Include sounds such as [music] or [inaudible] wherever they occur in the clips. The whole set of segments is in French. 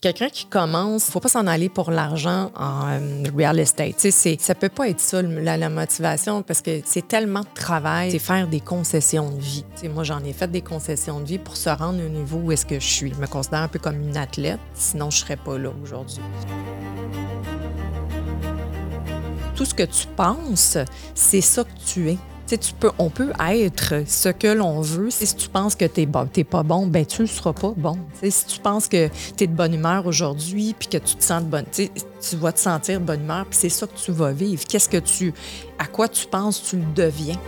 Quelqu'un qui commence, faut pas s'en aller pour l'argent en euh, real estate. Sais, ça peut pas être ça la, motivation parce que c'est tellement de travail, c'est faire des concessions de vie. Moi, j'en ai fait des concessions de vie pour se rendre au niveau où est-ce que je suis. Je me considère un peu comme une athlète, sinon je serais pas là aujourd'hui. Tout ce que tu penses, c'est ça que tu es tu peux, on peut être ce que l'on veut. Si tu penses que tu n'es pas bon, ben tu ne seras pas bon. si tu penses que tu es de bonne humeur aujourd'hui, puis que tu te sens de bonne, tu vas te sentir de bonne humeur, puis c'est ça que tu vas vivre. Qu'est-ce que tu, à quoi tu penses, tu le deviens?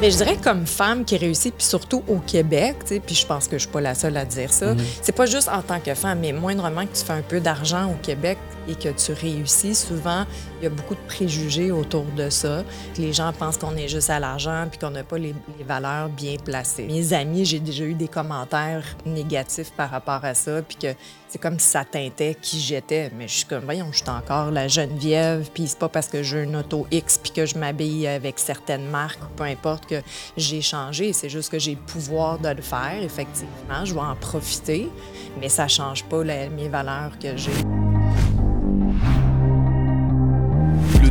Mais je dirais comme femme qui réussit, puis surtout au Québec, puis je pense que je suis pas la seule à dire ça, mm-hmm. c'est pas juste en tant que femme, mais moindrement que tu fais un peu d'argent au Québec et que tu réussis, souvent, il y a beaucoup de préjugés autour de ça. Les gens pensent qu'on est juste à l'argent puis qu'on n'a pas les, valeurs bien placées. Mes amis, j'ai déjà eu des commentaires négatifs par rapport à ça, puis que c'est comme si ça teintait qui j'étais. Mais je suis comme, voyons, je suis encore la Geneviève, puis c'est pas parce que j'ai une auto X puis que je m'habille avec certaines marques ou peu importe que j'ai changé. C'est juste que j'ai le pouvoir de le faire, effectivement. Je vais en profiter, mais ça change pas mes valeurs que j'ai.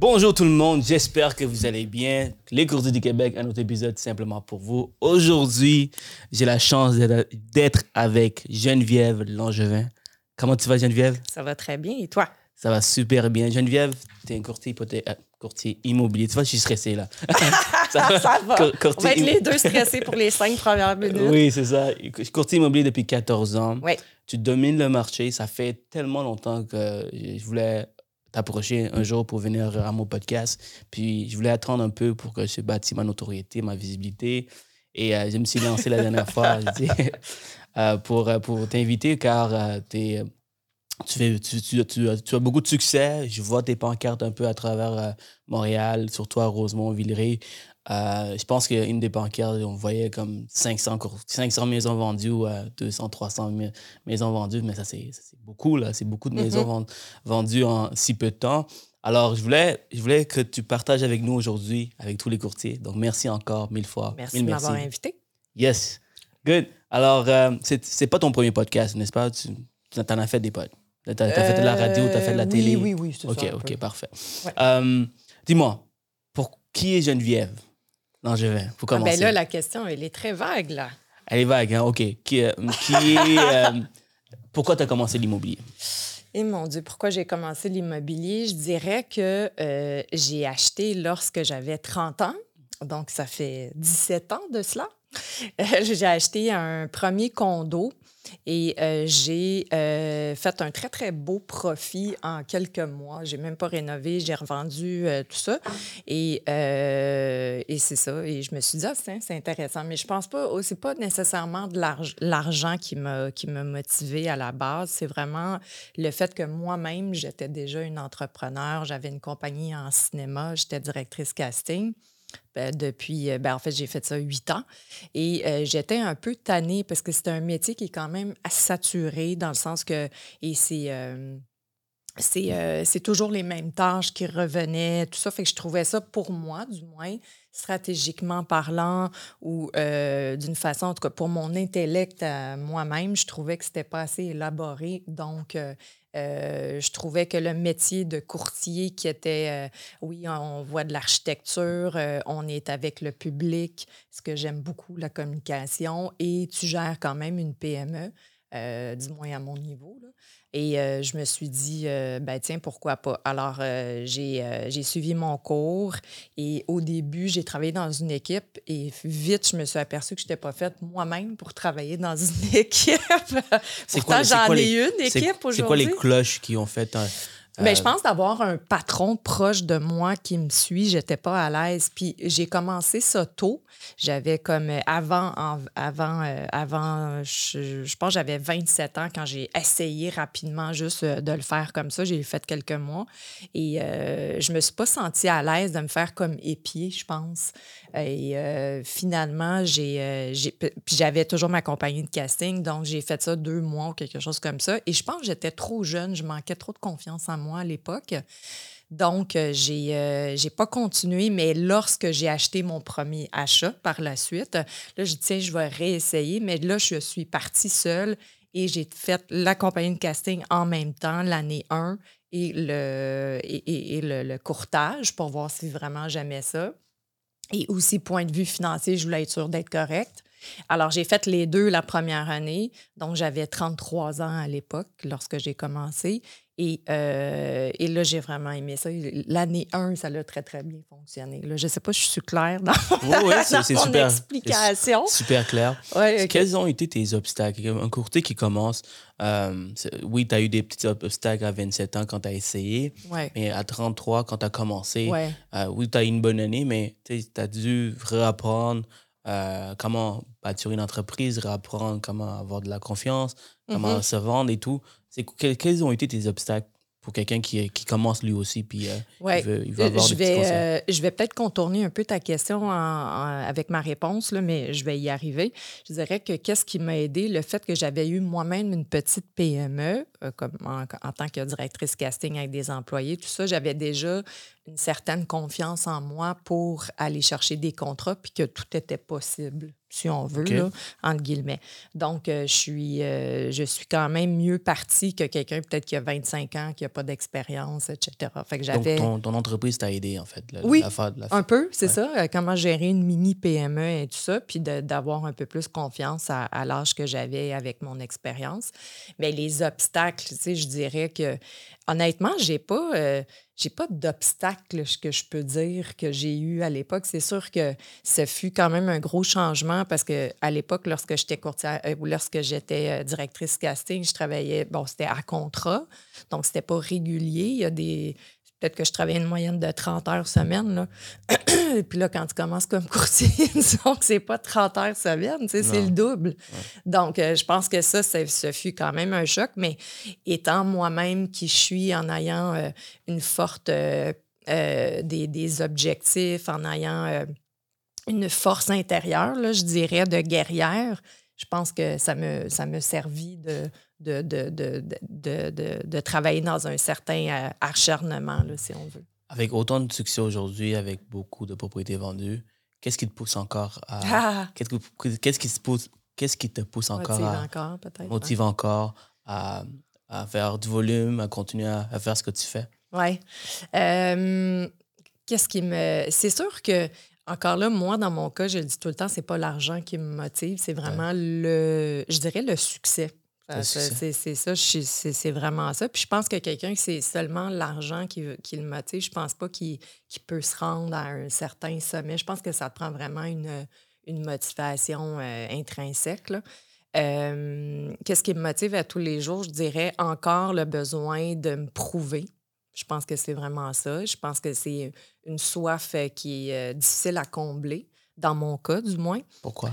Bonjour tout le monde, j'espère que vous allez bien. Les courtiers du Québec, un autre épisode simplement pour vous. Aujourd'hui, j'ai la chance d'être avec Geneviève Langevin. Comment tu vas, Geneviève? Ça va très bien. Et toi? Ça va super bien. Geneviève, tu es un courtier, euh, courtier immobilier. Tu vois, je suis stressé là. [laughs] ça, [laughs] va. On va être les deux stressés pour les cinq premières [laughs] minutes. Oui, c'est ça. Courtier immobilier depuis 14 ans. Oui. Tu domines le marché. Ça fait tellement longtemps que je voulais t'approcher un jour pour venir à mon podcast. Puis je voulais attendre un peu pour que je bâtisse ma notoriété, ma visibilité. Et euh, je me suis lancé la dernière fois [laughs] euh, pour, euh, pour t'inviter car tu, fais, tu, tu, tu, as beaucoup de succès. Je vois tes pancartes un peu à travers Montréal, surtout à Rosemont, Villeray. Euh, je pense qu'une des banquières, on voyait comme 500, 500 maisons vendues ou 200, 300 maisons vendues, mais ça, c'est beaucoup, là. C'est beaucoup de mm-hmm. maisons vendues en si peu de temps. Alors, je voulais, je voulais que tu partages avec nous aujourd'hui, avec tous les courtiers. Donc, merci encore mille fois. Merci de m'avoir invité. Yes. Good. Alors, euh, c'est pas ton premier podcast, n'est-ce pas? Tu en as fait des podcasts. Tu as, fait de la radio, tu as fait de la euh, télé. Oui, oui, c'est ça. OK, OK, parfait. Dis-moi, pour qui est Geneviève? Non, je vais. Faut commencer. Ah ben là, la question, elle est très vague, là. Elle est vague, hein? OK. Qui, euh, qui est, euh, pourquoi tu as commencé l'immobilier? Et eh, mon Dieu, pourquoi j'ai commencé l'immobilier? Je dirais que euh, j'ai acheté lorsque j'avais 30 ans. Donc, ça fait 17 ans de cela. j'ai acheté un premier condo et euh, j'ai euh, fait un très, très beau profit en quelques mois. J'ai même pas rénové, j'ai revendu euh, tout ça. Et, et c'est ça. Et je me suis dit, ah, c'est intéressant. Mais je pense pas, oh, c'est pas nécessairement de l'argent qui m'a motivé à la base. C'est vraiment le fait que moi-même, j'étais déjà une entrepreneur. J'avais une compagnie en cinéma, j'étais directrice casting. Ben, depuis, euh, ben, en fait, j'ai fait ça huit ans. Et euh, j'étais un peu tannée parce que c'est un métier qui est quand même saturé dans le sens que, et c'est, euh, c'est, toujours les mêmes tâches qui revenaient, tout ça. Fait que je trouvais ça, pour moi, du moins, stratégiquement parlant ou d'une façon, en tout cas pour mon intellect moi-même, je trouvais que c'était pas assez élaboré. Donc, euh, je trouvais que le métier de courtier qui était, euh, oui, on voit de l'architecture, euh, on est avec le public, ce que j'aime beaucoup, la communication, et tu gères quand même une PME, du moins à mon niveau. Là. Et euh, je me suis dit, euh, ben tiens, pourquoi pas? Alors, euh, j'ai suivi mon cours et au début, j'ai travaillé dans une équipe et vite, je me suis aperçue que je n'étais pas faite moi-même pour travailler dans une [laughs] équipe. Pourtant, j'en ai une équipe aujourd'hui. C'est quoi les cloches qui ont fait Ben, je pense d'avoir un patron proche de moi qui me suit, j'étais pas à l'aise. Puis j'ai commencé ça tôt. J'avais comme euh, avant, avant, euh, avant, je, je pense que j'avais 27 ans quand j'ai essayé rapidement juste euh, de le faire comme ça. J'ai fait quelques mois et je me suis pas sentie à l'aise de me faire comme épier, je pense. Et finalement, j'ai, puis j'avais toujours ma compagnie de casting, donc j'ai fait ça deux mois ou quelque chose comme ça. Et je pense que j'étais trop jeune, je manquais trop de confiance en moi à l'époque. Donc, euh, j'ai euh, j'ai pas continué, mais lorsque j'ai acheté mon premier achat par la suite, là, je dis, tiens, je vais réessayer, mais là, je suis partie seule et j'ai fait la compagnie de casting en même temps, l'année 1 et, le, et, le, courtage pour voir si vraiment j'aimais ça. Et aussi, point de vue financier, je voulais être sûre d'être correcte. Alors, j'ai fait les deux la première année. Donc, j'avais 33 ans à l'époque lorsque j'ai commencé. Et, euh, et là, j'ai vraiment aimé ça. L'année 1, ça a très, très bien fonctionné. Là, je ne sais pas si je suis claire dans, oui, [laughs] c'est, super, explication. Super clair. Quels ont été tes obstacles? Un courtier qui commence, euh, oui, tu as eu des petits obstacles à 27 ans quand tu as essayé, mais à 33, quand tu as commencé, euh, oui, tu as eu une bonne année, mais tu as dû réapprendre comment bâtir une entreprise, réapprendre comment avoir de la confiance, comment mm-hmm. se vendre et tout. C'est quels ont été tes obstacles pour quelqu'un qui, qui, commence lui aussi puis euh, il, veut, il, veut, avoir je des vais, petits euh, je vais peut-être contourner un peu ta question avec ma réponse, là, mais je vais y arriver. Je dirais que qu'est-ce qui m'a aidé? Le fait que j'avais eu moi-même une petite PME euh, comme en, en, tant que directrice casting avec des employés, tout ça, j'avais déjà une certaine confiance en moi pour aller chercher des contrats puis que tout était possible si on veut, là, entre guillemets. Donc, euh, je, suis, euh, je suis quand même mieux partie que quelqu'un peut-être qui a 25 ans, qui n'a pas d'expérience, etc. Fait que j'avais... Donc, ton, entreprise t'a aidé, en fait. oui, un peu, c'est ça. Euh, comment gérer une mini PME et tout ça, puis d'avoir un peu plus confiance à, à l'âge que j'avais avec mon expérience. Mais les obstacles, tu sais, je dirais que, honnêtement, j'ai pas j'ai pas d'obstacle que je peux dire que j'ai eu à l'époque. C'est sûr que ce fut quand même un gros changement parce que à l'époque, lorsque j'étais courtière euh, ou lorsque j'étais euh, directrice casting, je travaillais, bon, c'était à contrat, donc c'était pas régulier. Il y a des Peut-être que je travaillais une moyenne de 30 heures semaine. Là. [clears throat] puis là, quand tu commences comme courtier, [laughs] disons que c'est pas 30 heures semaine, c'est le double. Donc, euh, je pense que ça, ça, fut quand même un choc. Mais étant moi-même qui je suis, en ayant euh, une forte... Euh, des, des, objectifs, en ayant une force intérieure, là, je dirais, de guerrière, je pense que ça me, ça me servit de de, de, de, de, travailler dans un certain euh, acharnement, là, si on veut. Avec autant de succès aujourd'hui, avec beaucoup de propriétés vendues, qu'est-ce qui te pousse encore à. [laughs] Ah! Qu'est-ce, qui se pousse, qu'est-ce qui te pousse encore à. encore, peut-être. Motive encore à, à, faire du volume, à continuer à, faire ce que tu fais? Oui. Euh, qu'est-ce qui me. C'est sûr que encore là, moi, dans mon cas, je le dis tout le temps, c'est pas l'argent qui me motive, c'est vraiment le, je dirais, le succès. C'est ça, c'est vraiment ça. Puis je pense que quelqu'un qui c'est seulement l'argent qui, qui, le motive, je pense pas qu'il peut se rendre à un certain sommet. Je pense que ça prend vraiment une, une motivation euh, intrinsèque. Euh, qu'est-ce qui me motive à tous les jours? Je dirais encore le besoin de me prouver. Je pense que c'est vraiment ça. Je pense que c'est une soif euh, qui est difficile à combler, dans mon cas du moins. Pourquoi?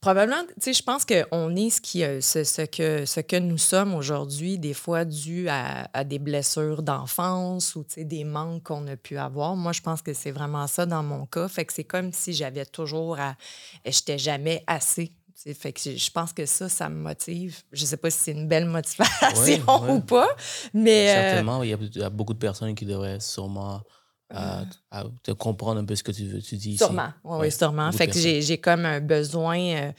Probablement, tu sais, je pense qu'on est ce, qui, euh, ce, ce, que, ce que nous sommes aujourd'hui, des fois dû à, à des blessures d'enfance ou des manques qu'on a pu avoir. Moi, je pense que c'est vraiment ça dans mon cas. Fait que c'est comme si j'avais toujours à. J'étais jamais assez fait que je pense que ça, ça me motive. Je ne sais pas si c'est une belle [laughs] motivation ou pas, mais... Euh, Certainement, il y, a, beaucoup de personnes qui devraient sûrement à, te comprendre un peu ce que tu, veux, tu dis sûrement, oui, sûrement. Fait que j'ai comme un besoin euh,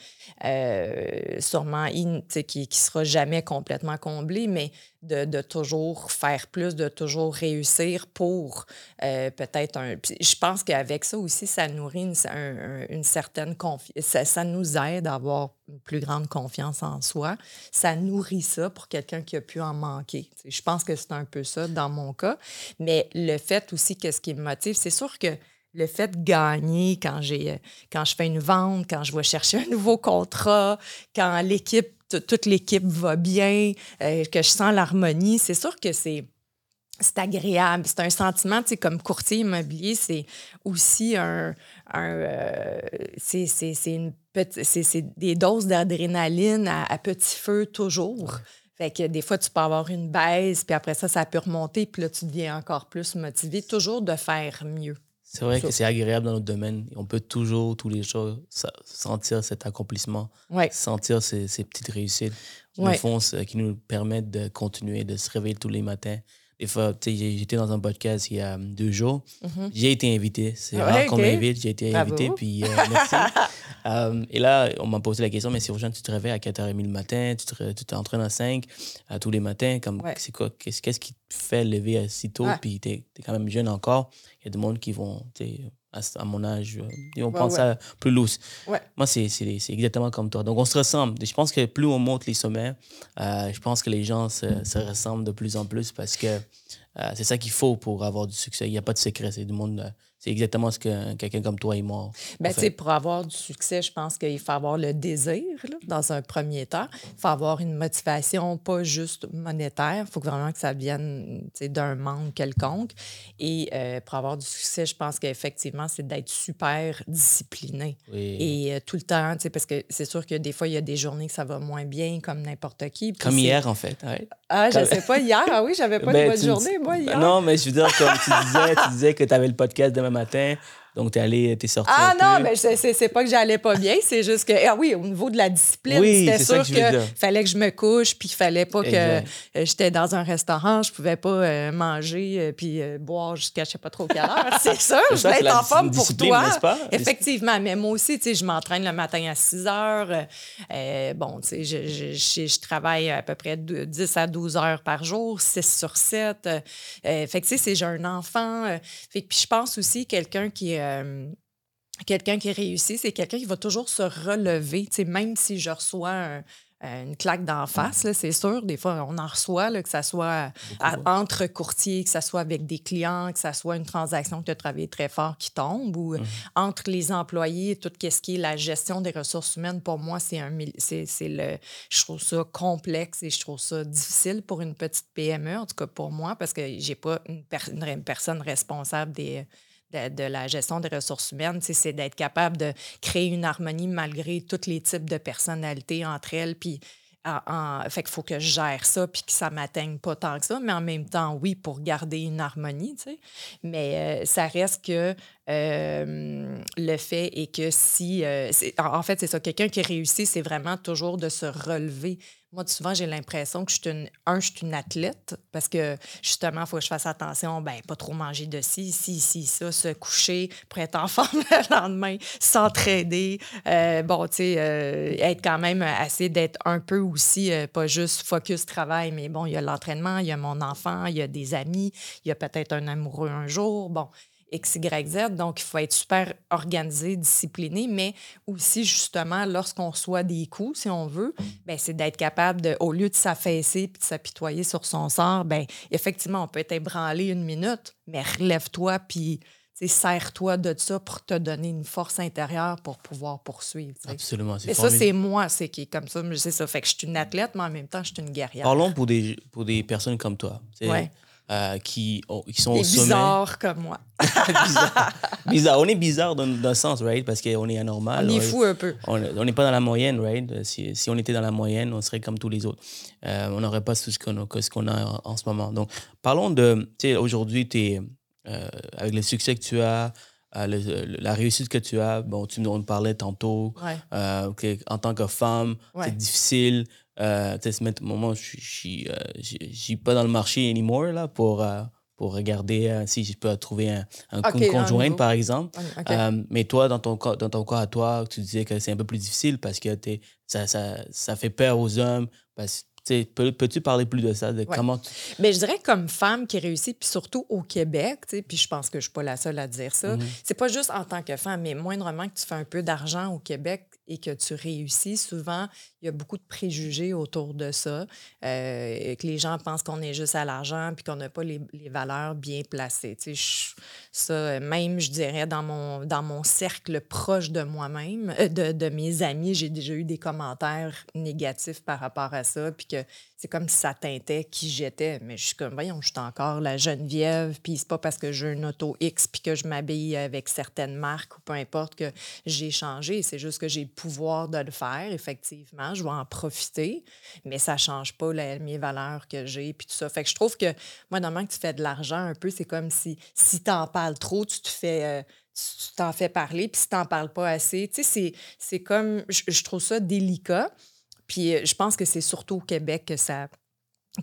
euh, sûrement qui ne sera jamais complètement comblé, mais de, toujours faire plus, de toujours réussir pour euh, peut-être un... Je pense qu'avec ça aussi, ça nourrit une, une certaine confiance. Ça, ça, nous aide à avoir une plus grande confiance en soi. Ça nourrit ça pour quelqu'un qui a pu en manquer. Je pense que c'est un peu ça dans mon cas. Mais le fait aussi, qu'est-ce qui me motive, c'est sûr que le fait de gagner quand, j'ai, quand je fais une vente, quand je vais chercher un nouveau contrat, quand l'équipe, toute l'équipe va bien, euh, que je sens l'harmonie, c'est sûr que c'est, c'est agréable. C'est un sentiment, tu sais, comme courtier immobilier, c'est aussi un. un euh, c'est une c'est des doses d'adrénaline à, petit feu toujours. Fait que des fois, tu peux avoir une baisse, puis après ça, ça peut remonter, puis là, tu deviens encore plus motivé, toujours de faire mieux. C'est vrai que c'est agréable dans notre domaine. On peut toujours, tous les jours, sentir cet accomplissement, sentir ces, petites réussites. Qui, nous font, qui nous permettent de continuer, de se réveiller tous les matins, j'étais dans un podcast il y a deux jours. Mm-hmm. J'ai été invité. C'est rare qu'on m'invite. J'ai été invité. Puis, euh, merci. Euh, [laughs] et là, on m'a posé la question mais si aujourd'hui tu te réveilles à 4h30 le matin, tu te, tu t'entraînes à 5 euh, tous les matins, comme, c'est quoi, qu'est-ce, qu'est-ce qui te fait lever si tôt? Puis tu es, quand même jeune encore. Il y a des monde qui vont à, mon âge, et on prend ça plus loose. Moi, c'est, exactement comme toi. Donc, on se ressemble. Je pense que plus on monte les sommets, je pense que les gens se, se ressemblent de plus en plus parce que euh, c'est ça qu'il faut pour avoir du succès. Il n'y a pas de secret. C'est du monde. Euh, c'est exactement ce que quelqu'un comme toi et moi. Ben, pour avoir du succès, je pense qu'il faut avoir le désir dans un premier temps. Il faut avoir une motivation pas juste monétaire. Il faut vraiment que ça vienne d'un manque quelconque. Et euh, pour avoir du succès, je pense qu'effectivement, c'est d'être super discipliné. Et tout le temps, parce que c'est sûr que des fois, il y a des journées que ça va moins bien, comme n'importe qui. Comme hier, en fait. Ah, je ne sais pas, hier. Ah oui, j'avais pas de [laughs] ben, bonne journée, Non, mais je veux dire, comme tu disais, tu disais que tu avais le podcast demain matin. Donc, tu es allé, tu es sorti. Ah non, mais c'est pas que j'allais pas bien, c'est juste que, ah oui, au niveau de la discipline, c'était sûr qu'il fallait que je me couche, puis il fallait pas que euh, j'étais dans un restaurant, je pouvais pas euh, manger, euh, puis boire jusqu'à je sais pas trop quelle heure. [laughs] c'est sûr, je vais être en forme pour toi. Effectivement, mais moi aussi, tu sais, je m'entraîne le matin à 6 heures. bon, tu sais, je, je, je, travaille à peu près 10 à 12 heures par jour, 6 sur 7. fait que, tu sais, j'ai un enfant. fait puis je pense aussi quelqu'un qui euh, quelqu'un qui réussit, c'est quelqu'un qui va toujours se relever. même si je reçois une claque d'en face, c'est sûr. Des fois, on en reçoit, que ce soit entre courtiers, que ce soit avec des clients, que ce soit une transaction que tu as travaillé très fort qui tombe, ou mmh. entre les employés, tout ce qui est la gestion des ressources humaines, pour moi, c'est un c'est, le je trouve ça complexe et je trouve ça difficile pour une petite PME, en tout cas pour moi, parce que j'ai pas une personne responsable des de, la gestion des ressources humaines, c'est d'être capable de créer une harmonie malgré tous les types de personnalités entre elles. Puis, en, fait faut que je gère ça puis que ça m'atteigne pas tant que ça, mais en même temps, oui, pour garder une harmonie. Mais euh, ça reste que euh, le fait est que si... Euh, en fait, c'est ça, quelqu'un qui réussit, c'est vraiment toujours de se relever moi, souvent, j'ai l'impression que je suis une, un, je suis une athlète parce que justement, il faut que je fasse attention, ben pas trop manger de ci, ci, ci, ça, se coucher pour être en [laughs] forme le lendemain, s'entraider. Euh, bon, tu sais, euh, être quand même assez d'être un peu aussi, euh, pas juste focus travail, mais bon, il y a l'entraînement, il y a mon enfant, il y a des amis, il y a peut-être un amoureux un jour. Bon, X, Y, Z. Donc, il faut être super organisé, discipliné, mais aussi, justement, lorsqu'on soit des coups, si on veut, ben, c'est d'être capable, de, au lieu de s'affaisser puis de s'apitoyer sur son sort, ben, effectivement, on peut être ébranlé une minute, mais relève-toi puis serre-toi de ça pour te donner une force intérieure pour pouvoir poursuivre. Absolument. Et ça, c'est moi, c'est qui est comme ça. C'est ça. Fait que je suis une athlète, mais en même temps, je suis une guerrière. Parlons pour des, pour des personnes comme toi. Ouais. Euh, qui, qui sont au sommet. bizarre comme moi. [laughs] bizarre. On est bizarre dans, un sens, right? Parce qu'on est anormal. On est fou un peu. On n'est pas dans la moyenne, right? Si, si, on était dans la moyenne, on serait comme tous les autres. Euh, on n'aurait pas tout ce qu'on a, ce qu'on a en, ce moment. Donc, parlons de, tu sais, aujourd'hui, euh, avec le succès que tu as, la réussite que tu as, bon, tu nous en parlais tantôt, en tant que femme, c'est difficile. Euh, ce moment, je suis euh, pas dans le marché anymore là, pour, euh, pour regarder euh, si je peux trouver un, un conjoint, par exemple. mais toi, dans ton, dans ton cas à toi, tu disais que c'est un peu plus difficile parce que ça, ça, ça fait peur aux hommes. Parce, Peux-tu parler plus de ça? De comment Mais je dirais comme femme qui réussit, puis surtout au Québec, puis je pense que je ne suis pas la seule à dire ça, mm-hmm. c'est pas juste en tant que femme, mais moindrement que tu fais un peu d'argent au Québec, et que tu réussis, souvent, il y a beaucoup de préjugés autour de ça, euh, que les gens pensent qu'on est juste à l'argent puis qu'on n'a pas les, valeurs bien placées. Tu sais, ça, même, je dirais, dans mon, dans mon cercle proche de moi-même, euh, de, de, mes amis, j'ai déjà eu des commentaires négatifs par rapport à ça, puis que c'est comme si ça teintait qui j'étais. Mais je suis comme, voyons, je suis encore la Geneviève, puis c'est pas parce que j'ai une auto X puis que je m'habille avec certaines marques ou peu importe que j'ai changé. C'est juste que j'ai de le faire, effectivement. Je vais en profiter, mais ça change pas la, mes valeurs que j'ai, puis tout ça. Fait que je trouve que, moi, normalement, que tu fais de l'argent un peu, c'est comme si, si tu en parles trop, tu te fais. Euh, tu t'en fais parler, puis si tu n'en parles pas assez, tu sais, c'est comme, je, je trouve ça délicat. Puis euh, je pense que c'est surtout au Québec que ça,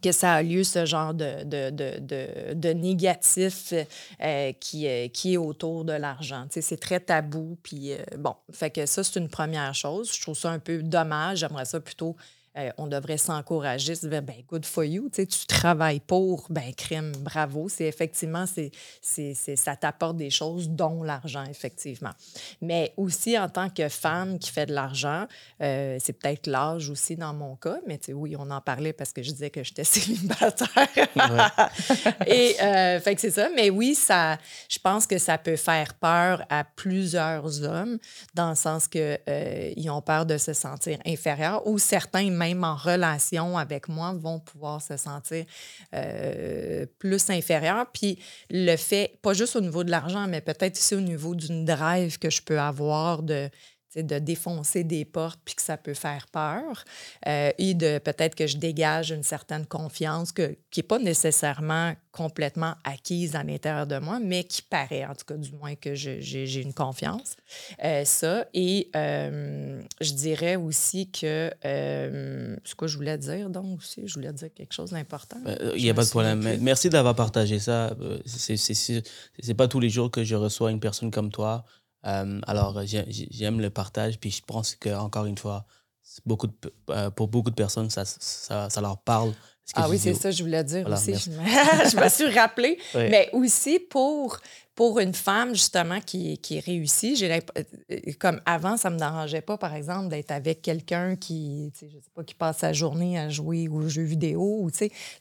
que ça a lieu, ce genre de, négatif euh, qui, euh, qui est autour de l'argent. c'est très tabou. Puis bon, fait que ça, c'est une première chose. Je trouve ça un peu dommage. J'aimerais ça plutôt euh, on devrait s'encourager, se dire, ben, good for you, tu, tu travailles pour, ben, crime, bravo. C'est effectivement, c'est, c'est, ça t'apporte des choses, dont l'argent, effectivement. Mais aussi, en tant que femme qui fait de l'argent, euh, c'est peut-être l'âge aussi dans mon cas, mais oui, on en parlait parce que je disais que j'étais [laughs] célibataire. [laughs] Et, euh, fait que c'est ça. Mais oui, ça, je pense que ça peut faire peur à plusieurs hommes, dans le sens qu'ils ont peur de se sentir inférieurs ou certains même en relation avec moi, vont pouvoir se sentir euh, plus inférieurs. Puis le fait, pas juste au niveau de l'argent, mais peut-être aussi au niveau d'une drive que je peux avoir de de défoncer des portes puis que ça peut faire peur euh, et de peut-être que je dégage une certaine confiance que, qui n'est pas nécessairement complètement acquise à l'intérieur de moi, mais qui paraît, en tout cas, du moins que j'ai une confiance. Euh, ça. Et euh, je dirais aussi que. ce que je voulais dire, donc aussi, je voulais dire quelque chose d'important. Il n'y a pas de problème. Merci d'avoir partagé ça. C'est pas tous les jours que je reçois une personne comme toi euh, alors, j'aime le partage, puis je pense qu'encore une fois, de, euh, pour beaucoup de personnes, ça leur parle. Ah oui, c'est ça, je voulais dire aussi. Je me, [laughs] je me, suis rappelé. [laughs] Mais aussi pour pour une femme, justement, qui, qui réussit, j'ai euh, comme avant, ça ne me dérangeait pas, par exemple, d'être avec quelqu'un qui, je sais pas, qui passe sa journée à jouer aux jeux vidéo. Ou,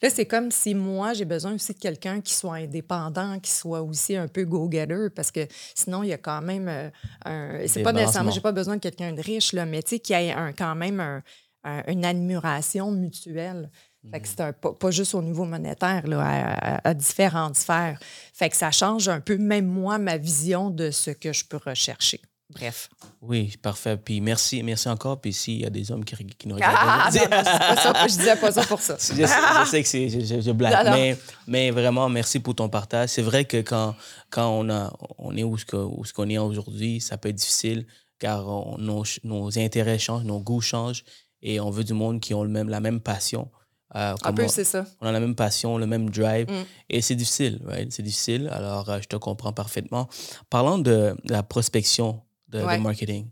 là, c'est comme si moi, j'ai besoin aussi de quelqu'un qui soit indépendant, qui soit aussi un peu go-getter, parce que sinon, il y a quand même euh, un. C'est pas nécessairement, j'ai pas besoin de quelqu'un de riche, là, mais qui a un, quand même une admiration mutuelle. Fait que c'est pas, juste au niveau monétaire, là, à, différentes sphères. Fait que ça change un peu, même moi, ma vision de ce que je peux rechercher. Bref. Oui, parfait. Puis merci, merci encore. Puis s'il y a des hommes qui, qui nous ah, regardent. Ah, je disais pas ça pour ça. [laughs] je, sais que c'est. Je, je, blague. Mais, mais, vraiment, merci pour ton partage. C'est vrai que quand, quand on, a, on est où ce qu'on est aujourd'hui, ça peut être difficile car nos, nos intérêts changent, nos goûts changent et on veut du monde qui ont le même, la même passion. Euh, un peu, c'est ça. On a la même passion, le même drive. Mm. Et c'est difficile, c'est difficile. Alors, euh, je te comprends parfaitement. Parlant de, la prospection de, marketing,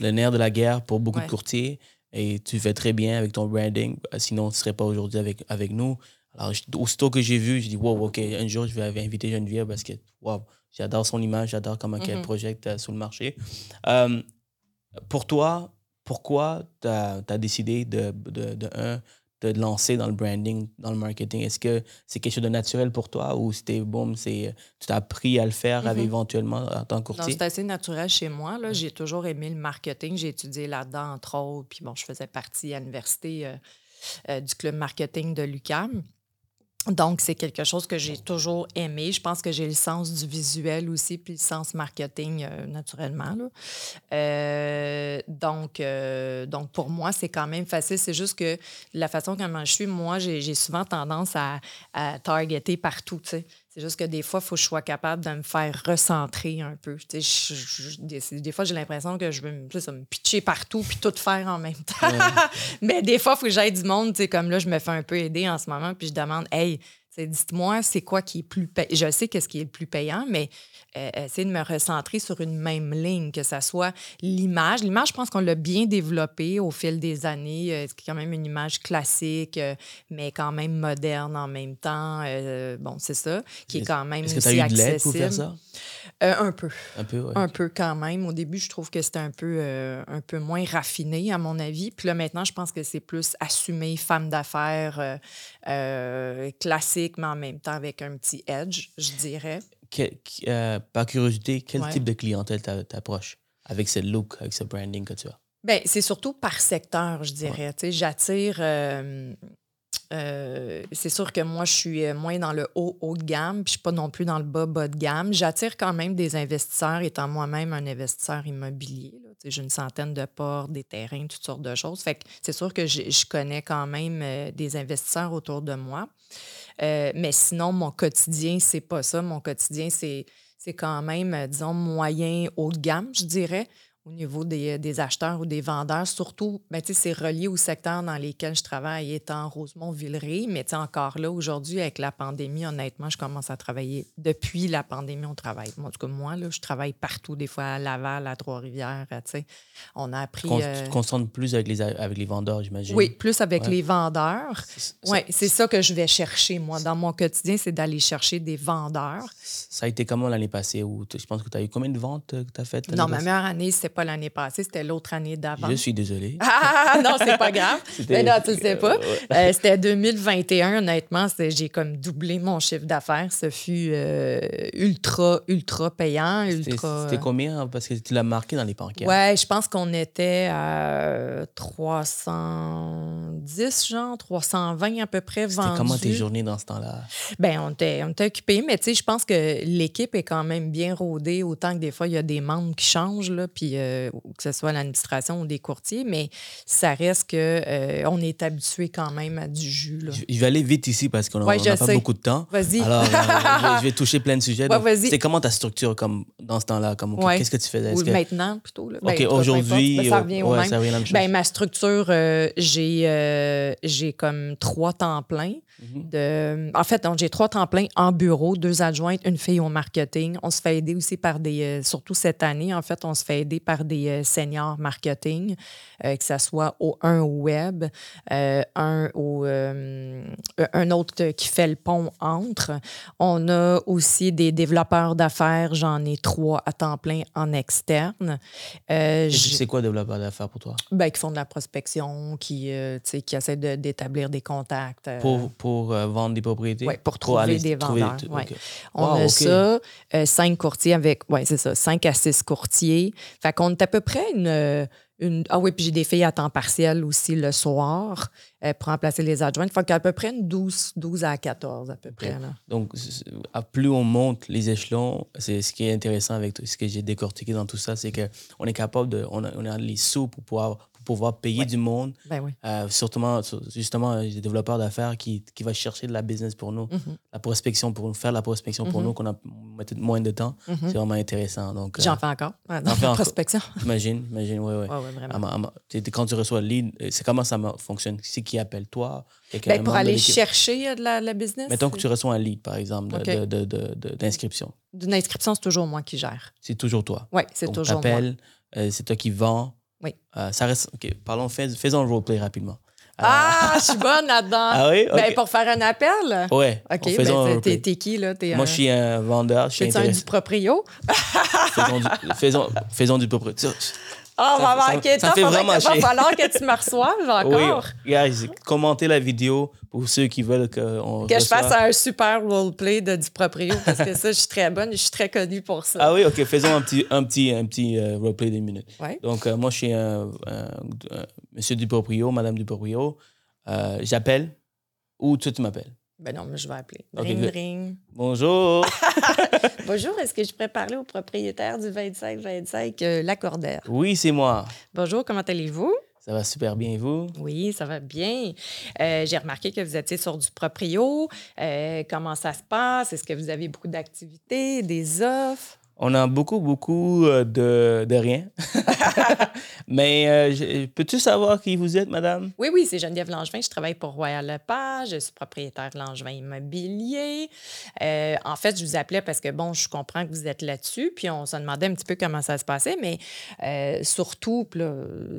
le nerf de la guerre pour beaucoup de courtiers, et tu fais très bien avec ton branding, euh, sinon tu ne serais pas aujourd'hui avec, avec nous. Alors, aussitôt que j'ai vu, je dis, wow, OK, un jour, je vais inviter Geneviève parce que, wow, j'adore son image, j'adore comment elle mm-hmm. projette sur le marché. pour toi, pourquoi tu as, décidé de, de, de, un, de lancer dans le branding, dans le marketing? Est-ce que c'est quelque chose de naturel pour toi ou c'était c'est, tu t'as appris à le faire mm-hmm. éventuellement en tant que courtier? c'est assez naturel chez moi. Là. J'ai toujours aimé le marketing. J'ai étudié là-dedans, entre autres. Puis bon, je faisais partie à l'université euh, euh, du club marketing de l'UCAM. Donc, c'est quelque chose que j'ai toujours aimé. Je pense que j'ai le sens du visuel aussi, puis le sens marketing euh, naturellement. Euh, donc, euh, donc, pour moi, c'est quand même facile. C'est juste que la façon comment je suis, moi, j'ai souvent tendance à, targeter partout. C'est juste que des fois, il faut que je sois capable de me faire recentrer un peu. des, fois, j'ai l'impression que je veux me, me pitcher partout puis tout faire en même temps. [laughs] Mais des fois, il faut que j'aille du monde. Comme là, je me fais un peu aider en ce moment puis je demande Hey, dites-moi, c'est quoi qui est plus payant? Je sais qu'est-ce qui est le plus payant, mais euh, essayer de me recentrer sur une même ligne, que ce soit l'image. L'image, je pense qu'on l'a bien développée au fil des années. Euh, c'est quand même une image classique, euh, mais quand même moderne en même temps. bon, c'est ça, qui est quand même Est-ce que tu as eu de l'aide pour faire ça? Euh, un peu. Un peu, ouais. Un peu quand même. Au début, je trouve que c'était un peu, euh, un peu moins raffiné, à mon avis. Puis là, maintenant, je pense que c'est plus assumé, femme d'affaires, euh, euh, classique, mais en même temps avec un petit edge, je dirais. Euh, par curiosité, quel Ouais. type de clientèle t'a- t'approches avec ce look, avec ce branding que tu as? Bien, c'est surtout par secteur, je dirais. J'attire. euh, euh, c'est sûr que moi, je suis moins dans le haut, haut de gamme, puis je suis pas non plus dans le bas, bas de gamme. J'attire quand même des investisseurs, étant moi-même un investisseur immobilier. J'ai une centaine de ports, des terrains, toutes sortes de choses. Fait que c'est sûr que je, connais quand même des investisseurs autour de moi. Euh, mais sinon, mon quotidien, c'est pas ça. Mon quotidien, c'est quand même, euh, disons, moyen haut de gamme, je dirais, au niveau des, des acheteurs ou des vendeurs. Surtout, ben, c'est relié au secteur dans lesquels je travaille, étant Rosemont-Villeray. Mais encore là, aujourd'hui, avec la pandémie, honnêtement, je commence à travailler. Depuis la pandémie, on travaille. Moi, en tout cas, moi, là, je travaille partout, des fois à Laval, à Trois-Rivières. Tu sais, on a appris. Con- euh, Tu te concentres plus avec les, avec les vendeurs, j'imagine. oui, plus avec Ouais. les vendeurs. C'est- Oui, c'est ça que je vais chercher, moi, dans mon quotidien, c'est d'aller chercher des vendeurs. Ça a été comment l'année passée? Ou je pense que tu as eu combien de ventes euh, que tu as faites? Non, ma meilleure année, c'était pas l'année passée, c'était l'autre année d'avant. Je suis désolé. [laughs] Ah, non, c'est pas grave. [laughs] Mais non, tu le sais pas. Euh, ouais. Euh, c'était 2021, honnêtement. c'est- J'ai comme doublé mon chiffre d'affaires. Ce fut euh, ultra, ultra payant. C'était Ultra, c'était combien? Parce que tu l'as marqué dans les pancartes? Ouais, je pense qu'on était à 310, genre, 320 à peu près vendus. comment tes journées dans ce temps-là? Ben, on était, on était occupés, mais tu sais, je pense que l'équipe est quand même bien rodée, autant que des fois, il y a des membres qui changent, là, puis euh, que ce soit l'administration ou des courtiers, mais ça reste que euh, on est habitué quand même à du jus. Là. Je, je vais aller vite ici parce qu'on Ouais, n'a pas beaucoup de temps. Vas-y. Alors, euh, [laughs] je, vais, je vais toucher plein de sujets. Ouais. C'était comment ta structure comme, dans ce temps-là? Comme, Ouais. Qu'est-ce que tu faisais? Ou que- maintenant, plutôt. Là. Ben, OK, importe, aujourd'hui, ben, ça revient au même. ça revient à la même chose. Ben, ma structure, euh, j'ai j'ai comme trois temps Mhm. De... En fait, j'ai trois temps pleins en bureau, deux adjointes, une fille au marketing. On se fait aider aussi par des, euh, surtout cette année, en fait, on se fait aider par des euh, seniors marketing, euh, que ce soit au un au web, un au un autre qui fait le pont entre. On a aussi des développeurs d'affaires, j'en ai trois à temps plein en externe. C'est quoi développeur d'affaires pour toi? ben, qui font de la prospection, qui, qui essaient de- d'établir des contacts. Pour, pour euh, vendre des propriétés? Pour trouver aller des trouver- vendeurs, ouais. On Wow, a ça, euh, cinq courtiers avec, oui, c'est ça, cinq à six courtiers. Fait qu'on est à peu près une. euh, une- ah oui, puis j'ai des filles à temps partiel aussi le soir euh, pour remplacer les adjointes. Fait qu'à peu près une 12, 12 à 14 à peu près. Là. Donc, à plus on monte les échelons, c'est ce qui est intéressant avec tout- ce que j'ai décortiqué dans tout ça, c'est qu'on est capable de. On a, on a les sous pour pouvoir, pouvoir payer Ouais. du monde, Ben oui. euh, surtout, justement, euh, des développeurs d'affaires qui, qui va chercher de la business pour nous, Mhm, la prospection pour nous, faire la prospection pour Mhm. nous, qu'on a moins de temps. mhm. C'est vraiment intéressant. Donc, euh, J'en fais encore. ouais, dans fais la [laughs] encore. prospection. [laughs] imagine, imagine, oui, oui. À ma- t'es- t'es- Quand tu reçois le lead, c'est comment ça fonctionne? C'est qui appelle toi? Ben, pour aller chercher de la, la business. Mettons que tu reçois un lead, par exemple, de- d'inscription. D'une inscription, c'est toujours moi qui gère. C'est toujours toi. Oui, c'est toujours moi. euh, c'est toi qui vends. Oui. Euh, ça reste. OK, parlons, fais- faisons le roleplay rapidement. Euh, Ah, je suis bonne là-dedans. [laughs] ah oui? Ben, pour faire un appel? Ouais. OK, ben, t'es- t'es qui, là? T'es Moi, un- je suis un vendeur. Je suis un [laughs] du proprio? Faisons du, faisons, faisons du propriétaire. Ah, on va manquer de temps. fait faudrait vraiment que- va falloir que tu me reçoives [laughs] encore. Oui, guys, commentez la vidéo pour ceux qui veulent qu'on Que je fasse un super roleplay de du proprio parce que ça, je suis très bonne, je suis très connue pour ça. Ah oui, OK, faisons un petit, un petit, un petit euh, roleplay d'une minute. Ouais. Donc, euh, moi, je suis un, un- un- monsieur Duproprio, madame Duproprio. Euh, J'appelle ou toi, tu m'appelles? Ben non, mais je vais appeler. Ring, ring. Bonjour. [laughs] Bonjour, est-ce que je pourrais parler au propriétaire du 25-25 euh, Lacordaire? oui, c'est moi. Bonjour, comment allez-vous? Ça va super bien, vous? Oui, ça va bien. Euh, J'ai remarqué que vous étiez sur du proprio. Euh, comment ça se passe? Est-ce que vous avez beaucoup d'activités, des offres? On a beaucoup, beaucoup euh, de, de rien. [laughs] Mais euh, peux-tu savoir qui vous êtes, madame? Oui, oui, c'est Geneviève Langevin. Je travaille pour Royal Lepage. Je suis propriétaire Langevin Immobilier. Euh, en fait, je vous appelais parce que, bon, je comprends que vous êtes là-dessus. Puis on se demandait un petit peu comment ça se passait. Mais surtout,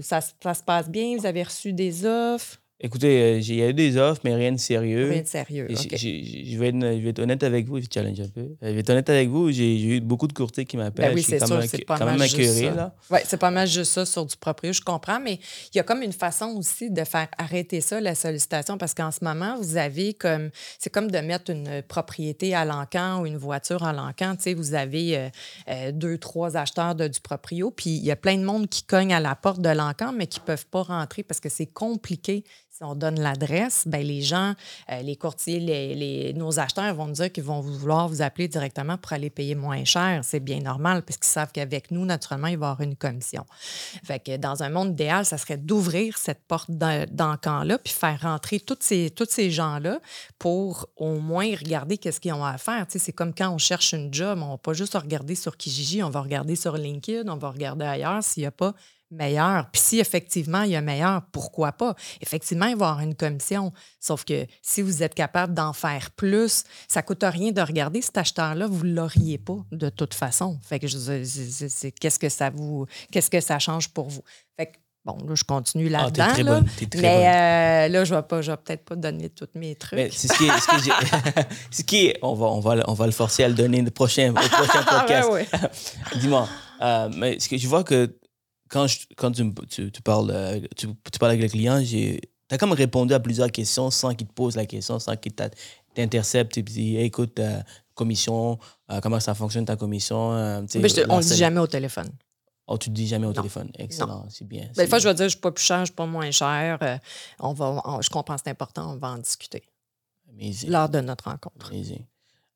ça, ça se passe bien. Vous avez reçu des offres. Écoutez, euh, il y a eu des offres, mais rien de sérieux. Rien de sérieux. Je vais, vais être honnête avec vous, je challenge un peu. Euh, Je vais être honnête avec vous, j'ai eu beaucoup de courtiers qui m'appellent. Ben oui, c'est sûr, c'est pas quand mal même juste ça. là. Oui, c'est pas mal juste ça sur du proprio, je comprends, mais il y a comme une façon aussi de faire arrêter ça, la sollicitation, parce qu'en ce moment, vous avez comme, c'est comme de mettre une propriété à l'encan ou une voiture à l'encan. Tu sais, vous avez euh, euh, deux, trois acheteurs de, du proprio, puis il y a plein de monde qui cognent à la porte de l'encan, mais qui ne peuvent pas rentrer parce que c'est compliqué. On donne l'adresse, ben les gens, euh, les courtiers, nos acheteurs vont nous dire qu'ils vont vouloir vous appeler directement pour aller payer moins cher. C'est bien normal parce qu'ils savent qu'avec nous, naturellement, il va y avoir une commission. Fait que dans un monde idéal, ça serait d'ouvrir cette porte d'en- d'encan-là puis faire rentrer tous ces, gens-là pour au moins regarder qu'est-ce qu'ils ont à faire. Tu c'est comme quand on cherche une job, on va pas juste regarder sur Kijiji, on va regarder sur LinkedIn, on va regarder ailleurs s'il n'y a pas meilleur. Puis si effectivement il y a meilleur, pourquoi pas? Effectivement, il va y avoir une commission. Sauf que si vous êtes capable d'en faire plus, ça coûte rien de regarder cet acheteur-là, vous ne l'auriez pas de toute façon. Fait que je qu'est-ce que ça vous qu'est-ce que ça change pour vous? Fait que bon, là, je continue Ah, là-dedans. là. mais euh, là, je ne vais, vais peut-être pas donner tous mes trucs. C'est ce qui est. Ce qui est, [laughs] ce qui est- on, va, on, va, le- on va le forcer à le donner le prochain, au prochain [laughs] Ah, podcast. ouais, [laughs] ouais. Dis-moi, euh, mais ce que je vois que quand, je- quand tu, tu, tu parles, euh, tu, tu parles avec le client, tu as comme répondu à plusieurs questions sans qu'il te pose la question, sans qu'il t'intercepte et puis dit Hey, écoute, euh, commission, euh, comment ça fonctionne ta commission euh, Ben, je te- on ne le dit jamais au téléphone. Oh, tu ne dis jamais au téléphone. Excellent, c'est bien. Ben, des fois, je vais dire, je ne suis pas plus cher, je ne suis pas moins cher. on va, on- je comprends, c'est important, on va en discuter Amazing, lors de notre rencontre. amazing.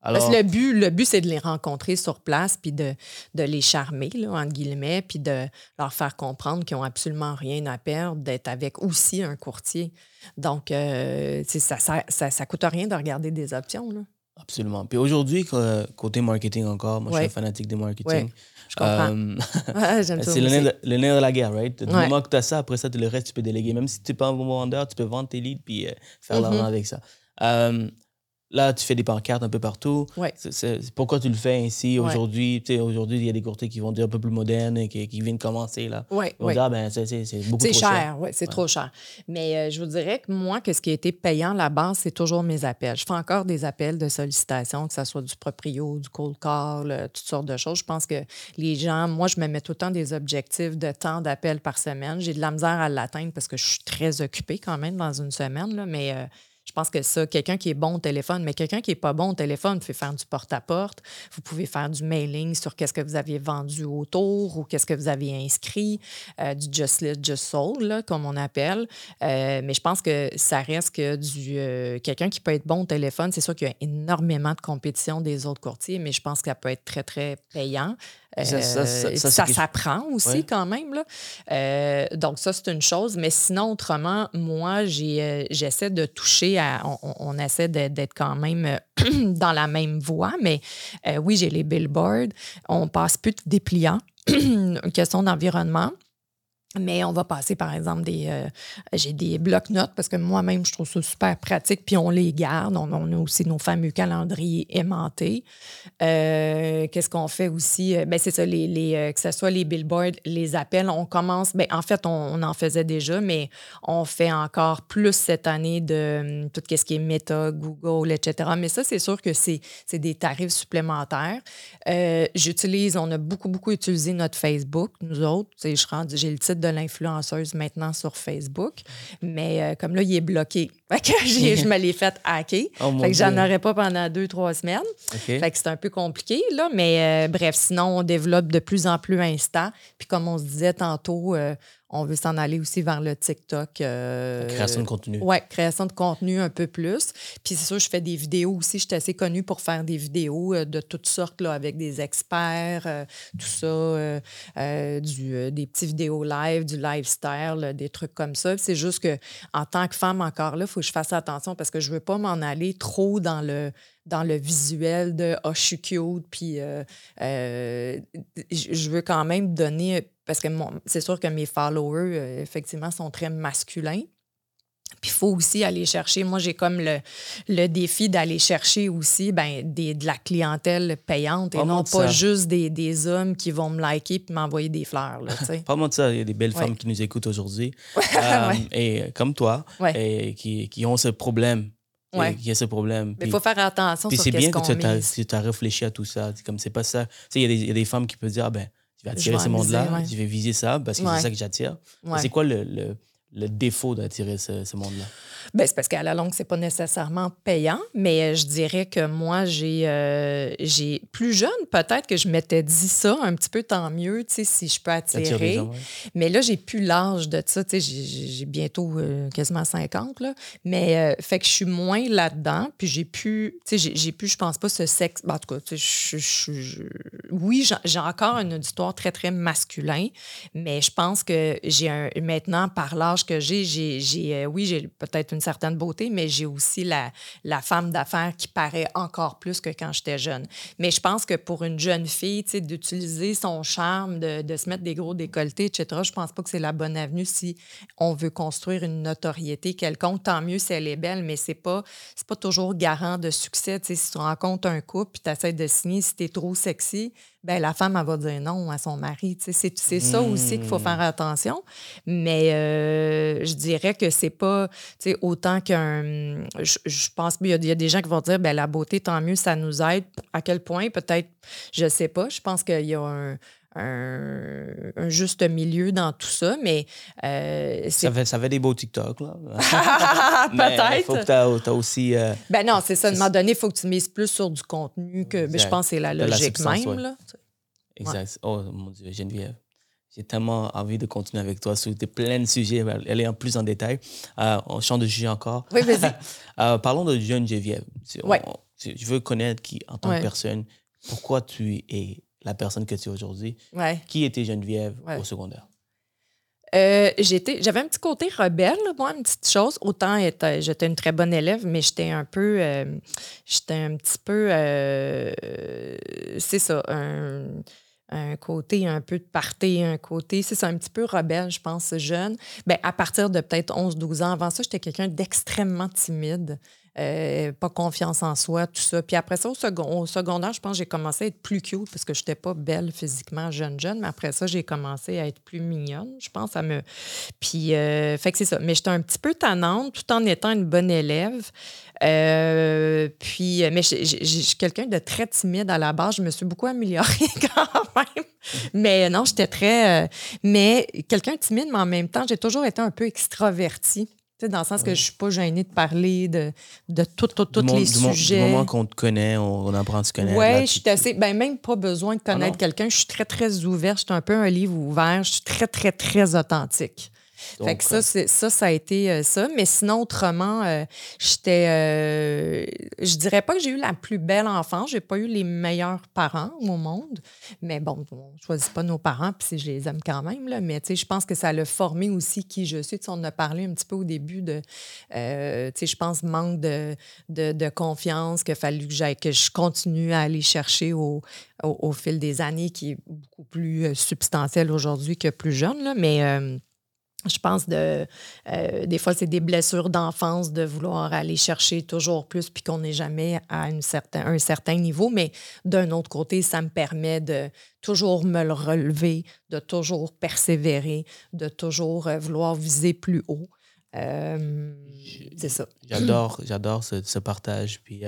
Parce Alors, que le but, le but c'est de les rencontrer sur place, puis de, de les charmer, là, entre guillemets, puis de leur faire comprendre qu'ils n'ont absolument rien à perdre d'être avec aussi un courtier. Donc, euh, tu ça ne ça, ça, ça coûte rien de regarder des options. Là. absolument. Puis aujourd'hui, côté marketing encore, moi je suis un fanatique de marketing. Ouais, je comprends. Euh, [laughs] Ouais, [laughs] C'est le nerf, de, le nerf de la guerre, right? Du moment que tu as ça, après ça, tout le reste, tu peux déléguer. Même si tu n'es pas un bon vendeur, tu peux vendre tes leads puis euh, faire Mhm. l'argent avec ça. Là, tu fais des pancartes un peu partout. Ouais. C'est- pourquoi tu le fais ainsi Ouais. aujourd'hui? Aujourd'hui, il y a des courtiers qui vont dire un peu plus modernes et qui, qui viennent commencer. Là. Oui, Ils vont oui. dire, ah, ben, c'est beaucoup trop cher, cher. oui, c'est Ouais. trop cher. Mais euh, je vous dirais que moi, que ce qui a été payant là-bas, c'est toujours mes appels. Je fais encore des appels de sollicitation, que ce soit du proprio, du cold call, euh, toutes sortes de choses. Je pense que les gens, moi, je me mets tout le temps des objectifs de temps d'appels par semaine. J'ai de la misère à l'atteindre parce que je suis très occupée quand même dans une semaine, là, mais euh, je pense que ça, quelqu'un qui est bon au téléphone, mais quelqu'un qui n'est pas bon au téléphone, pouvez faire du porte-à-porte, vous pouvez faire du mailing sur qu'est-ce que vous aviez vendu autour ou qu'est-ce que vous aviez inscrit, euh, du Just List, Just Sold, comme on appelle. Euh, mais je pense que ça reste que du euh, quelqu'un qui peut être bon au téléphone. C'est sûr qu'il y a énormément de compétition des autres courtiers, mais je pense que ça peut être très, très payant. Ça- ça- Euh, ça- ça, s'apprend aussi Ouais. quand même. Là. Euh, donc, ça, c'est une chose. Mais sinon, autrement, moi, j'ai, euh, j'essaie de toucher à. On, essaie d'être quand même euh, [clears throat] dans la même voie. Mais euh, oui, j'ai les billboards. On passe plus de dépliants. [clears throat] une question d'environnement. Mais on va passer, par exemple, des. euh, j'ai des blocs-notes parce que moi-même, je trouve ça super pratique. Puis on les garde. On, a aussi nos fameux calendriers aimantés. Euh, Qu'est-ce qu'on fait aussi? Euh, Ben, c'est ça, les, les, que ce soit les billboards, les appels. On commence. Ben, en fait, on, en faisait déjà, mais on fait encore plus cette année de hum, tout ce qui est Meta, Google, etc. Mais ça, c'est sûr que c'est des tarifs supplémentaires. J'utilise, on a beaucoup, beaucoup utilisé notre Facebook, nous autres. Je J'ai le titre l'influenceuse maintenant sur Facebook, mais euh, comme là, il est bloqué. [laughs] Fait que je me l'ai fait hacker. Oh, fait que j'en aurais pas pendant deux, trois semaines. Fait que c'est un peu compliqué, là, mais euh, bref, sinon, on développe de plus en plus Insta. Puis comme on se disait tantôt, euh, on veut s'en aller aussi vers le TikTok. euh, Création de contenu. oui, création de contenu un peu plus. Puis c'est sûr, je fais des vidéos aussi. Je suis assez connue pour faire des vidéos euh, de toutes sortes, là, avec des experts, euh, tout ça, euh, du, des petits vidéos live, du lifestyle, des trucs comme ça. C'est juste que en tant que femme, encore là, il faut que je fasse attention parce que je veux pas m'en aller trop dans le dans le visuel de « oh, je suis cute », puis euh, euh, je veux quand même donner... Parce que c'est sûr que mes followers, euh, effectivement, sont très masculins. Puis il faut aussi aller chercher. Moi, j'ai comme le, le défi d'aller chercher aussi ben, des, de la clientèle payante et non pas ça. juste des, des hommes qui vont me liker puis m'envoyer des fleurs. Sais. [laughs] Parle-moi de ça. Il y a des belles Ouais. femmes qui nous écoutent aujourd'hui. [laughs] Euh, Ouais. Et comme toi, Ouais. et qui, qui ont ce problème. Ouais. Qui a ce problème. Mais il faut faire attention Puis sur c'est bien qu'est-ce que tu as, réfléchi à tout ça. Comme c'est pas ça. Tu sais, il y, a des- il y a des femmes qui peuvent dire ah ben, je vais Je attirer vais ce monde-là, ouais. je vais viser ça parce que Ouais. c'est ça que j'attire. C'est quoi le, le, le défaut d'attirer ce, ce monde-là? Ben, c'est parce qu'à la longue, c'est pas nécessairement payant, mais je dirais que moi, j'ai, euh, j'ai plus jeune, peut-être que je m'étais dit ça un petit peu, tant mieux, tu sais, si je peux attirer. gens, ouais. Mais là, j'ai plus l'âge de ça, tu sais, j'ai- bientôt euh, quasiment 50, là. Mais euh, fait que je suis moins là-dedans, puis j'ai plus, tu sais, j'ai- j'ai plus, je pense pas, ce sexe. ben, en tout cas, tu sais, je- je- je- oui, j'ai- j'ai encore un auditoire très, très masculin, mais je pense que j'ai un, maintenant, par l'âge que j'ai, j'ai, euh, oui, j'ai peut-être une certaine beauté, mais j'ai aussi la, la femme d'affaires qui paraît encore plus que quand j'étais jeune. Mais je pense que pour une jeune fille, d'utiliser son charme, de, de se mettre des gros décolletés, etc., je pense pas que c'est la bonne avenue si on veut construire une notoriété quelconque. Tant mieux si elle est belle, mais c'est pas, c'est pas toujours garant de succès. Si tu rencontres un couple puis tu essaies de signer, si tu es trop sexy, ben la femme, elle va dire non à son mari. C'est, c'est ça aussi qu'il faut faire attention. Mais euh, je dirais que c'est pas autant qu'un. Je, je pense qu'il y, a- il y a des gens qui vont dire ben la beauté, tant mieux, ça nous aide. À quel point, peut-être, je sais pas. Je pense qu'il y a un. Un- un juste milieu dans tout ça, mais euh, Ça fait, ça fait des beaux TikTok, là. [laughs] Peut-être. faut que tu as, aussi. euh, Ben non, c'est ça. À un moment donné, il faut que tu mises plus sur du contenu que. ben, je pense que c'est la logique même. ouais. Là. Exact. Oh mon Dieu, Geneviève. J'ai tellement envie de continuer avec toi sur des plein de sujets. Elle est en plus en détail. Euh, on change de sujet encore. Oui, vas-y. [laughs] Euh, parlons de Geneviève. Ouais. je veux connaître qui, en tant que personne, pourquoi tu es la personne que tu es aujourd'hui. Ouais. Qui était Geneviève Ouais. au secondaire? Euh, j'étais, j'avais un petit côté rebelle, moi, une petite chose. Autant être- j'étais une très bonne élève, mais j'étais un peu. euh, j'étais un petit peu. euh, c'est ça, un, un côté un peu de party, un côté. C'est ça, un petit peu rebelle, je pense, jeune. Ben, à partir de peut-être 11-12 ans. Avant ça, j'étais quelqu'un d'extrêmement timide. Euh, pas confiance en soi, tout ça. Puis après ça, au, second- au secondaire, je pense que j'ai commencé à être plus cute parce que je n'étais pas belle physiquement, jeune, jeune. Mais après ça, j'ai commencé à être plus mignonne, je pense. À me... Puis, euh, fait que c'est ça. Mais j'étais un petit peu tannante tout en étant une bonne élève. Euh, puis, mais je suis quelqu'un de très timide à la base. Je me suis beaucoup améliorée [laughs] quand même. Mais non, j'étais très. mais quelqu'un de timide, mais en même temps, j'ai toujours été un peu extravertie. Dans le sens que je ne suis pas gênée de parler de, de tout, tout, tous Du les du mo- Du sujets. moment qu'on te connaît, on, on apprend à se connaître. Oui, je suis assez. Ben, même pas besoin de Ah connaître quelqu'un. Je suis très, très ouverte. Je suis un peu un livre ouvert. Je suis très, très, très authentique. Fait que ça, c'est- ça, ça a été euh, ça. Mais sinon, autrement, euh, j'étais. euh, je dirais pas que j'ai eu la plus belle enfance. J'ai pas eu les meilleurs parents au monde. Mais bon, on choisit pas nos parents, puis je les aime quand même. Là. Mais tu sais, je pense que ça l'a formé aussi qui je suis. Tu sais, on en a parlé un petit peu au début de. euh, tu sais, je pense manque de, de, de confiance qu'il a fallu que que je continue à aller chercher au, au, au fil des années, qui est beaucoup plus euh, substantiel aujourd'hui que plus jeune. Là. Mais. Je pense de euh, des fois c'est des blessures d'enfance de vouloir aller chercher toujours plus puis qu'on n'est jamais à une certain, un certain niveau mais d'un autre côté ça me permet de toujours me le relever de toujours persévérer de toujours euh, vouloir viser plus haut Euh, c'est ça J'adore, j'adore ce, ce partage. Puis,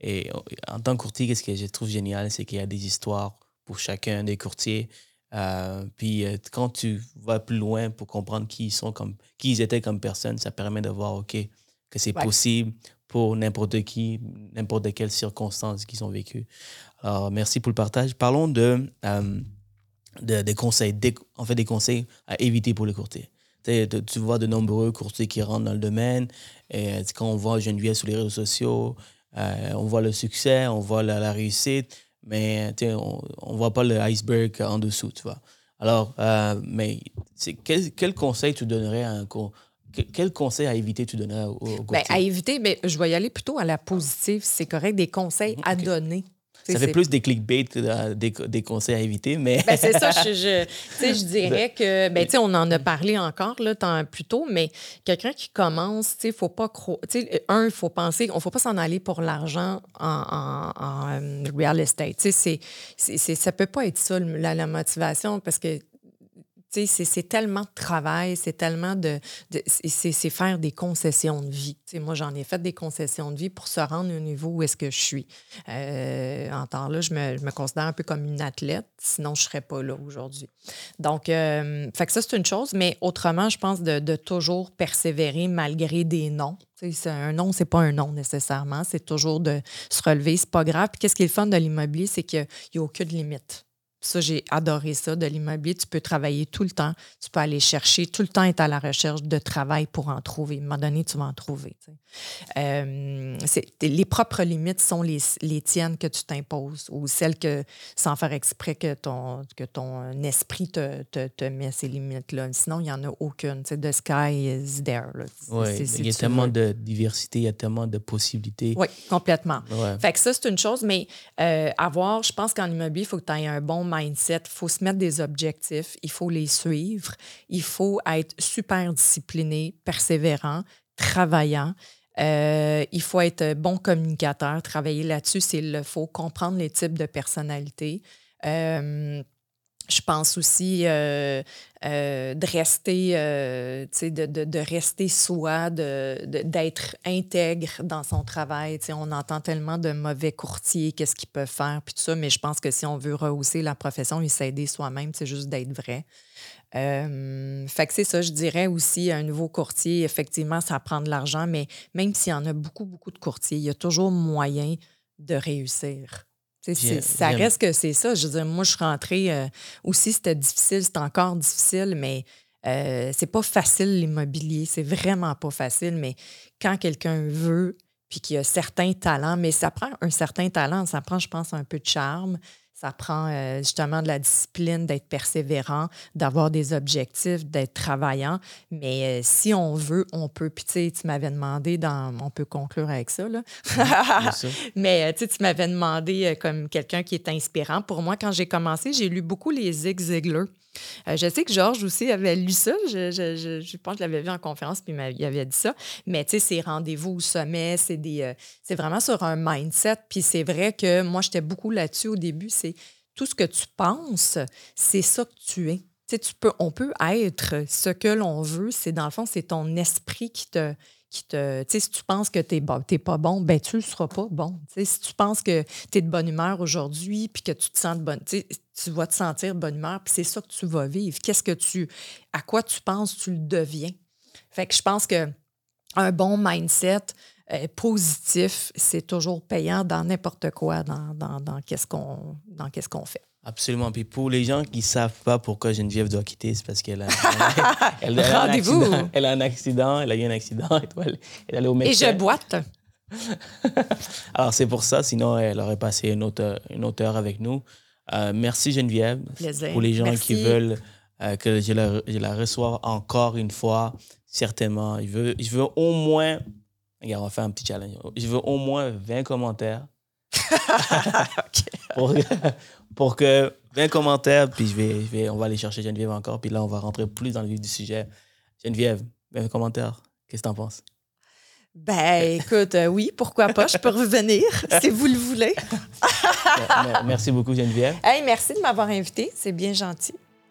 et en tant que courtier, qu'est-ce que je trouve génial, c'est qu'il y a des histoires pour chacun des courtiers. Euh, puis euh, quand tu vas plus loin pour comprendre qui ils sont comme qui ils étaient comme personne, ça permet de voir ok que c'est Ouais. possible pour n'importe qui, n'importe quelle circonstance qu'ils ont vécues. Alors merci pour le partage. Parlons de, euh, de- des conseils, des- en fait des conseils à éviter pour les courtiers. Tu vois de nombreux courtiers qui rentrent dans le domaine. Et quand on voit Geneviève sur les réseaux sociaux, on voit le succès, on voit la, la réussite, mais on ne voit pas le iceberg en dessous, tu vois. Alors, euh, mais c'est- quel, quel conseil tu donnerais à un quel conseil à éviter tu donnerais au, au Ben, à éviter, mais je vais y aller plutôt à la positive. C'est correct, des conseils à Ok. donner. Ça fait plus des clickbait que des, des, conseils à éviter, mais... Ben, c'est ça, je, je, [laughs] je dirais que, ben, on en a parlé encore là, tant, plus tôt, mais quelqu'un qui commence, il ne faut pas... Un, il faut penser, on ne faut pas s'en aller pour l'argent en, en, euh, real estate. C'est, ça ne peut pas être ça, la, la motivation, parce que c'est tellement de travail, c'est tellement de. c'est faire des concessions de vie. moi, j'en ai fait des concessions de vie pour se rendre au niveau où est-ce que je suis. Euh, en temps là, je me, considère un peu comme une athlète, sinon je ne serais pas là aujourd'hui. Donc, euh, ça, c'est une chose, mais autrement, je pense de, toujours persévérer malgré des noms. Un nom, c'est pas un nom nécessairement. C'est toujours de se relever. C'est pas grave. Puis qu'est-ce qui est le fun de l'immobilier, c'est qu'il n'y a aucune limite. Ça, j'ai adoré ça de l'immobilier. Tu peux travailler tout le temps. Tu peux aller chercher, tout le temps être à la recherche de travail pour en trouver. À un moment donné, tu vas en trouver. Euh, les propres limites sont les, les tiennes que tu t'imposes ou celles que, sans faire exprès, que ton, que ton esprit te, te, te met ces limites-là. Sinon, il n'y en a aucune. The sky is there. il y a tellement de diversité, il y a tellement de possibilités. Oui, complètement. Fait que ça, c'est une chose, mais euh, avoir, je pense qu'en immobilier, il faut que tu aies un bon mindset, il faut se mettre des objectifs, il faut les suivre, il faut être super discipliné, persévérant, travaillant. Euh, il faut être bon communicateur, travailler là-dessus, il faut comprendre les types de personnalités. Euh, je pense aussi euh, euh, de rester, euh, de, de, de, rester soi, d'être intègre dans son travail. on entend tellement de mauvais courtiers, qu'est-ce qu'ils peuvent faire, puis tout ça, mais je pense que si on veut rehausser la profession et s'aider soi-même, c'est juste d'être vrai. fait que c'est ça, je dirais aussi, un nouveau courtier, effectivement, ça prend de l'argent, mais même s'il y en a beaucoup, beaucoup de courtiers, il y a toujours moyen de réussir ça reste que c'est ça. Je veux dire, moi, je suis rentrée euh, aussi, c'était difficile, c'est encore difficile, mais euh, c'est pas facile l'immobilier. C'est vraiment pas facile. Mais quand quelqu'un veut, puis qu'il a certains talents, mais ça prend un certain talent, ça prend, je pense, un peu de charme. Ça prend euh, justement de la discipline, d'être persévérant, d'avoir des objectifs, d'être travaillant. Mais euh, si on veut, on peut. Puis tu sais, tu m'avais demandé, dans, on peut conclure avec ça, là. [laughs] Mais euh, tu m'avais demandé comme quelqu'un qui est inspirant. Pour moi, quand j'ai commencé, j'ai lu beaucoup les Zig Ziglar. Euh, je sais que Georges aussi avait lu ça. Je, je, je, pense que je l'avais vu en conférence, puis il avait dit ça. Mais tu sais, c'est rendez-vous au sommet, euh, c'est vraiment sur un mindset. Puis c'est vrai que moi, j'étais beaucoup là-dessus au début. C'est tout ce que tu penses, c'est ça que tu es. Tu tu peux, on peut être ce que l'on veut. C'est dans le fond, c'est ton esprit qui te, si tu penses que tu n'es pas bon, ben tu ne seras pas bon. Si tu penses que tu es de bonne humeur aujourd'hui, puis que tu te sens de bonne. Tu vas te sentir de bonne humeur, puis c'est ça que tu vas vivre. Qu'est-ce que tu. À quoi tu penses, tu le deviens? Fait que je pense que un bon mindset euh, positif, c'est toujours payant dans n'importe quoi, dans, dans, dans qu'est-ce qu'on qu'est-ce qu'on fait. Absolument. Puis pour les gens qui ne savent pas pourquoi Geneviève doit quitter, c'est parce qu'elle a, [laughs] elle, a un accident, elle a un accident, elle a eu un accident, elle, est allée au médecin. Et je boite. [laughs] Alors c'est pour ça, sinon elle aurait passé une autre, une autre heure avec nous. Euh, merci Geneviève. Plaisir. Pour les gens qui veulent euh, que je la, je la reçoive encore une fois, certainement. Je veux, je veux au moins, regarde, on va faire un petit challenge. Je veux au moins 20 commentaires. pour, [laughs] pour que 20 commentaires, puis je vais, je vais, on va aller chercher Geneviève encore, puis là, on va rentrer plus dans le vif du sujet. Geneviève, 20 commentaires, qu'est-ce que tu en penses? Ben, écoute, euh, oui, pourquoi pas, je peux revenir [laughs] si vous le voulez. [laughs] merci beaucoup, Geneviève. Hey, merci de m'avoir invité, c'est bien gentil.